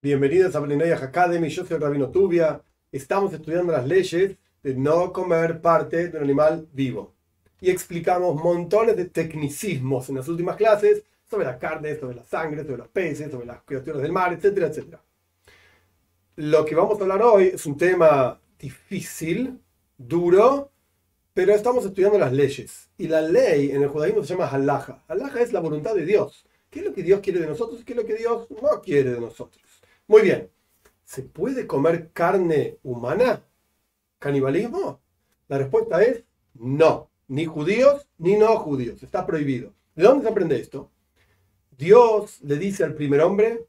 Bienvenidos a Blinayah Academy, yo soy el Rabino Tubia. Estamos estudiando las leyes de no comer parte de un animal vivo. Y explicamos montones de tecnicismos en las últimas clases sobre la carne, sobre la sangre, sobre los peces, sobre las criaturas del mar, etcétera, etcétera. Lo que vamos a hablar hoy es un tema difícil, duro, pero estamos estudiando las leyes. Y la ley en el judaísmo se llama halaja. Halaja es la voluntad de Dios. ¿Qué es lo que Dios quiere de nosotros y qué es lo que Dios no quiere de nosotros? Muy bien. ¿Se puede comer carne humana? ¿Canibalismo? La respuesta es no. Ni judíos ni no judíos. Está prohibido. ¿De dónde se aprende esto? Dios le dice al primer hombre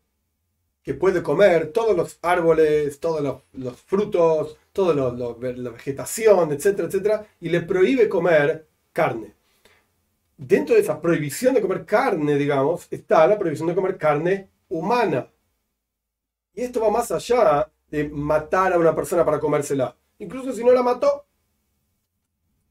que puede comer todos los árboles, todos los, frutos, toda la vegetación, etcétera, etcétera, y le prohíbe comer carne. Dentro de esa prohibición de comer carne, digamos, está la prohibición de comer carne humana. Y esto va más allá de matar a una persona para comérsela. Incluso si no la mató.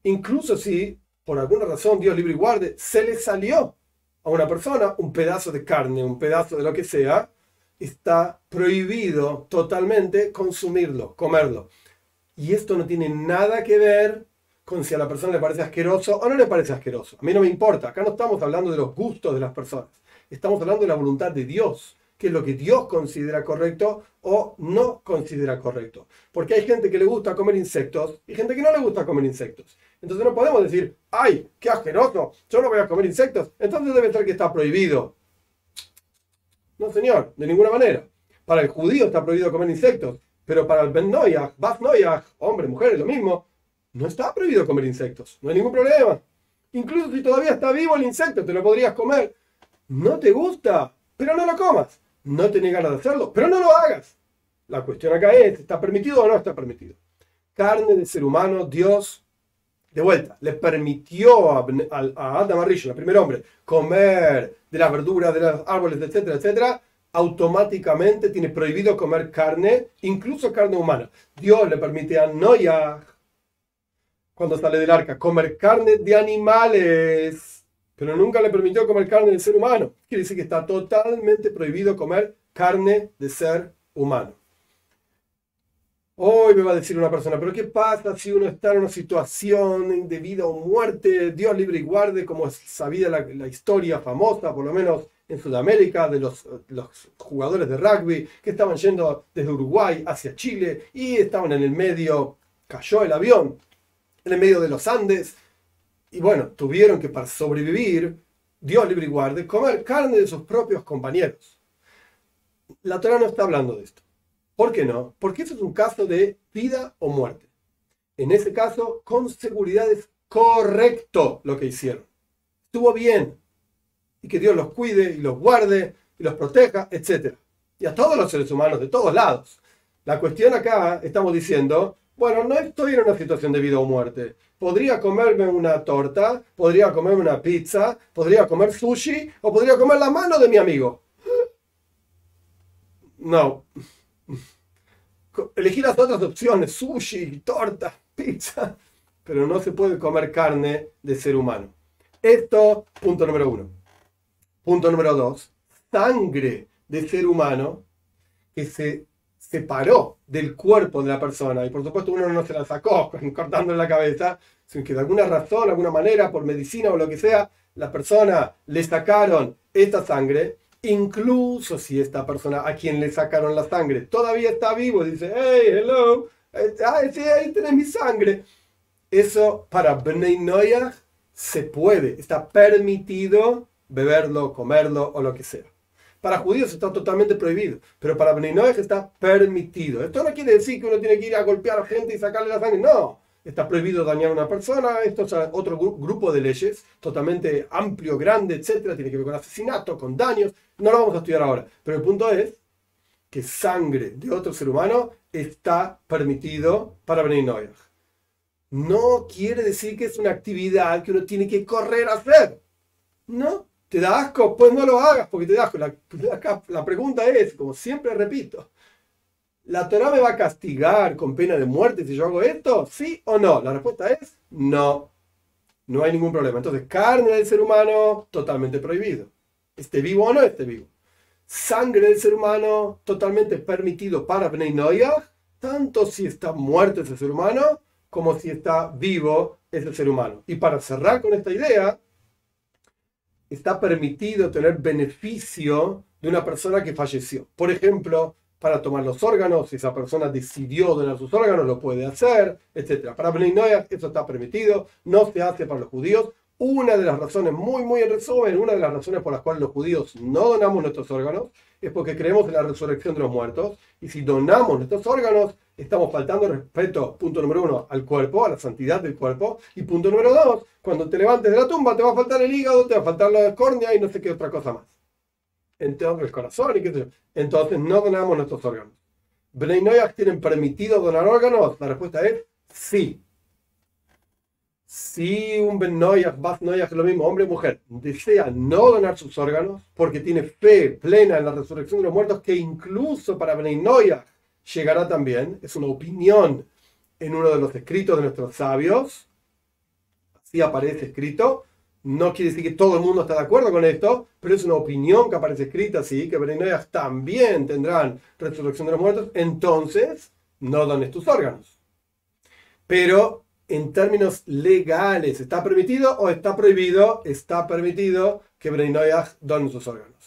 Incluso si, por alguna razón, Dios libre y guarde, se le salió a una persona un pedazo de carne, un pedazo de lo que sea, está prohibido totalmente consumirlo, comerlo. Y esto no tiene nada que ver con si a la persona le parece asqueroso o no le parece asqueroso. A mí no me importa. Acá no estamos hablando de los gustos de las personas. Estamos hablando de la voluntad de Dios qué es lo que Dios considera correcto o no considera correcto. Porque hay gente que le gusta comer insectos y gente que no le gusta comer insectos. Entonces no podemos decir, ay, qué asqueroso, yo no voy a comer insectos, entonces debe ser que está prohibido. No, señor, de ninguna manera. Para el judío está prohibido comer insectos, pero para el Ben Noyach, Noyach, hombre, mujer, es lo mismo, no está prohibido comer insectos, no hay ningún problema. Incluso si todavía está vivo el insecto, te lo podrías comer. No te gusta, pero no lo comas no tenés ganas de hacerlo, pero no lo hagas. La cuestión acá es, ¿está permitido o no está permitido? Carne de ser humano, Dios, de vuelta, le permitió a, a, Adam Arisha, el primer hombre, comer de las verduras, de los árboles, etcétera, etcétera, automáticamente tiene prohibido comer carne, incluso carne humana. Dios le permite a Noah, cuando sale del arca, comer carne de animales pero nunca le permitió comer carne de ser humano. Quiere decir que está totalmente prohibido comer carne de ser humano. Hoy me va a decir una persona, pero ¿qué pasa si uno está en una situación de vida o muerte? Dios libre y guarde, como es sabida la, historia famosa, por lo menos en Sudamérica, de los, los, jugadores de rugby que estaban yendo desde Uruguay hacia Chile y estaban en el medio, cayó el avión, en el medio de los Andes y bueno, tuvieron que para sobrevivir, Dios libre y guarde, comer carne de sus propios compañeros. La Torah no está hablando de esto. ¿Por qué no? Porque eso es un caso de vida o muerte. En ese caso, con seguridad es correcto lo que hicieron. Estuvo bien. Y que Dios los cuide y los guarde y los proteja, etc. Y a todos los seres humanos de todos lados. La cuestión acá, estamos diciendo, bueno, no estoy en una situación de vida o muerte. Podría comerme una torta, podría comerme una pizza, podría comer sushi o podría comer la mano de mi amigo. No. Elegí las otras opciones, sushi, torta, pizza, pero no se puede comer carne de ser humano. Esto, punto número uno. Punto número dos, sangre de ser humano que se separó del cuerpo de la persona. Y por supuesto uno no se la sacó cortándole la cabeza, sino que de alguna razón, alguna manera, por medicina o lo que sea, la persona le sacaron esta sangre, incluso si esta persona a quien le sacaron la sangre todavía está vivo, dice, hey, hello, ay, sí, ahí tenés mi sangre. Eso para Bnei Noyah se puede, está permitido beberlo, comerlo o lo que sea. Para judíos está totalmente prohibido, pero para Beninoej está permitido. Esto no quiere decir que uno tiene que ir a golpear a gente y sacarle la sangre, no. Está prohibido dañar a una persona, esto es otro grupo de leyes, totalmente amplio, grande, etcétera, tiene que ver con asesinato, con daños, no lo vamos a estudiar ahora. Pero el punto es que sangre de otro ser humano está permitido para Beninoej. No quiere decir que es una actividad que uno tiene que correr a hacer. No, ¿Te da asco? Pues no lo hagas porque te da asco. La, la, pregunta es, como siempre repito, ¿la Torah me va a castigar con pena de muerte si yo hago esto? ¿Sí o no? La respuesta es no. No hay ningún problema. Entonces, carne del ser humano, totalmente prohibido. Esté vivo o no esté vivo. sangre del ser humano totalmente permitido para Bnei tanto si está muerto ese ser humano como si está vivo ese ser humano. Y para cerrar con esta idea, está permitido tener beneficio de una persona que falleció. Por ejemplo, para tomar los órganos, si esa persona decidió donar sus órganos, lo puede hacer, etc. Para Bnei Noyah eso está permitido, no se hace para los judíos. Una de las razones, muy, muy en resumen, una de las razones por las cuales los judíos no donamos nuestros órganos es porque creemos en la resurrección de los muertos. Y si donamos nuestros órganos, estamos faltando respeto, punto número uno, al cuerpo, a la santidad del cuerpo. Y punto número dos, cuando te levantes de la tumba, te va a faltar el hígado, te va a faltar la córnea y no sé qué otra cosa más. Entonces, el corazón y qué sé yo. Entonces, no donamos nuestros órganos. ¿Bnei tienen permitido donar órganos? La respuesta es sí. Si un Ben Noyach, Bas Noyach, lo mismo, hombre o mujer, desea no donar sus órganos porque tiene fe plena en la resurrección de los muertos, que incluso para Ben Noyach llegará también, es una opinión en uno de los escritos de nuestros sabios, así aparece escrito, no quiere decir que todo el mundo está de acuerdo con esto, pero es una opinión que aparece escrita así, que Ben Noyach también tendrán resurrección de los muertos, entonces no dones tus órganos. Pero en términos legales, ¿está permitido o está prohibido? Está permitido que Bnei Noyach donen sus órganos.